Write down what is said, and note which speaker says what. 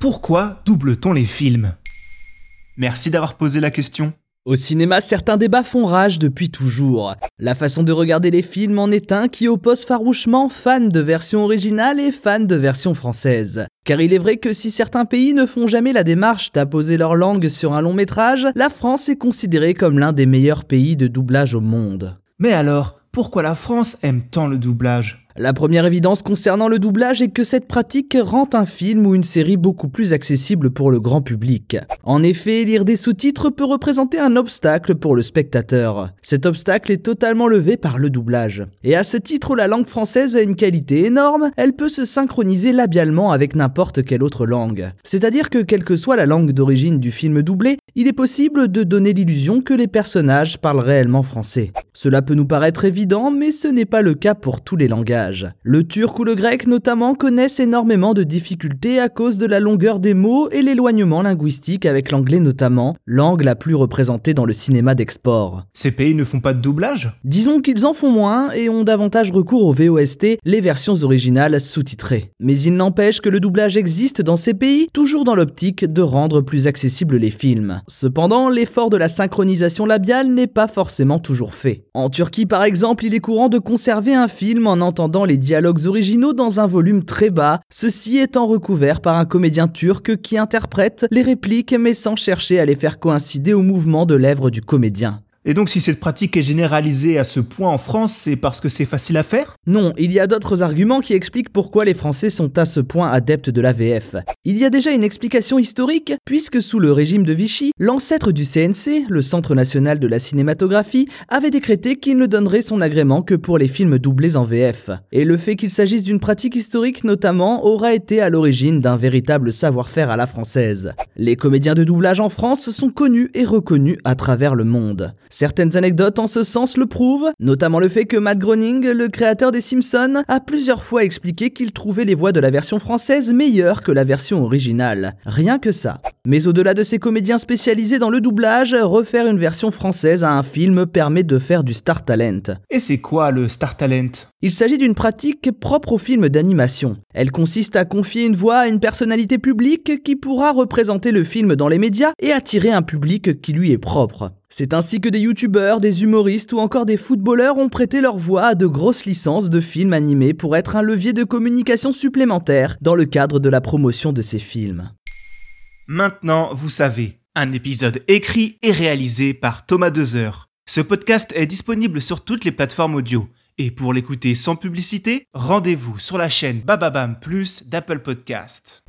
Speaker 1: Pourquoi double-t-on les films? Merci d'avoir posé la question.
Speaker 2: Au cinéma, certains débats font rage depuis toujours. La façon de regarder les films en est un qui oppose farouchement fans de version originale et fans de version française. Car il est vrai que si certains pays ne font jamais la démarche d'apposer leur langue sur un long métrage, la France est considérée comme l'un des meilleurs pays de doublage au monde.
Speaker 1: Mais alors, pourquoi la France aime tant le doublage?
Speaker 2: La première évidence concernant le doublage est que cette pratique rend un film ou une série beaucoup plus accessible pour le grand public. En effet, lire des sous-titres peut représenter un obstacle pour le spectateur. Cet obstacle est totalement levé par le doublage. Et à ce titre, la langue française a une qualité énorme, elle peut se synchroniser labialement avec n'importe quelle autre langue. C'est-à-dire que quelle que soit la langue d'origine du film doublé, il est possible de donner l'illusion que les personnages parlent réellement français. Cela peut nous paraître évident, mais ce n'est pas le cas pour tous les langages. Le turc ou le grec notamment connaissent énormément de difficultés à cause de la longueur des mots et l'éloignement linguistique avec l'anglais notamment, langue la plus représentée dans le cinéma d'export.
Speaker 1: Ces pays ne font pas de doublage?
Speaker 2: Disons qu'ils en font moins et ont davantage recours au VOST, les versions originales sous-titrées. Mais il n'empêche que le doublage existe dans ces pays, toujours dans l'optique de rendre plus accessibles les films. Cependant, l'effort de la synchronisation labiale n'est pas forcément toujours fait. En Turquie par exemple, il est courant de conserver un film en entendant les dialogues originaux dans un volume très bas, ceci étant recouvert par un comédien turc qui interprète les répliques mais sans chercher à les faire coïncider au mouvement de lèvres du comédien.
Speaker 1: Et donc si cette pratique est généralisée à ce point en France, c'est parce que c'est facile à faire?
Speaker 2: Non, il y a d'autres arguments qui expliquent pourquoi les Français sont à ce point adeptes de la VF. Il y a déjà une explication historique, puisque sous le régime de Vichy, l'ancêtre du CNC, le Centre national de la cinématographie, avait décrété qu'il ne donnerait son agrément que pour les films doublés en VF. Et le fait qu'il s'agisse d'une pratique historique notamment aura été à l'origine d'un véritable savoir-faire à la française. Les comédiens de doublage en France sont connus et reconnus à travers le monde. Certaines anecdotes en ce sens le prouvent, notamment le fait que Matt Groening, le créateur des Simpsons, a plusieurs fois expliqué qu'il trouvait les voix de la version française meilleures que la version originale. Rien que ça. Mais au-delà de ces comédiens spécialisés dans le doublage, refaire une version française à un film permet de faire du star talent.
Speaker 1: Et c'est quoi le star talent?
Speaker 2: Il s'agit d'une pratique propre aux films d'animation. Elle consiste à confier une voix à une personnalité publique qui pourra représenter le film dans les médias et attirer un public qui lui est propre. C'est ainsi que des youtubeurs, des humoristes ou encore des footballeurs ont prêté leur voix à de grosses licences de films animés pour être un levier de communication supplémentaire dans le cadre de la promotion de ces films.
Speaker 1: Maintenant, vous savez, un épisode écrit et réalisé par Thomas Dezer. Ce podcast est disponible sur toutes les plateformes audio. Et pour l'écouter sans publicité, rendez-vous sur la chaîne Bababam Plus d'Apple Podcast.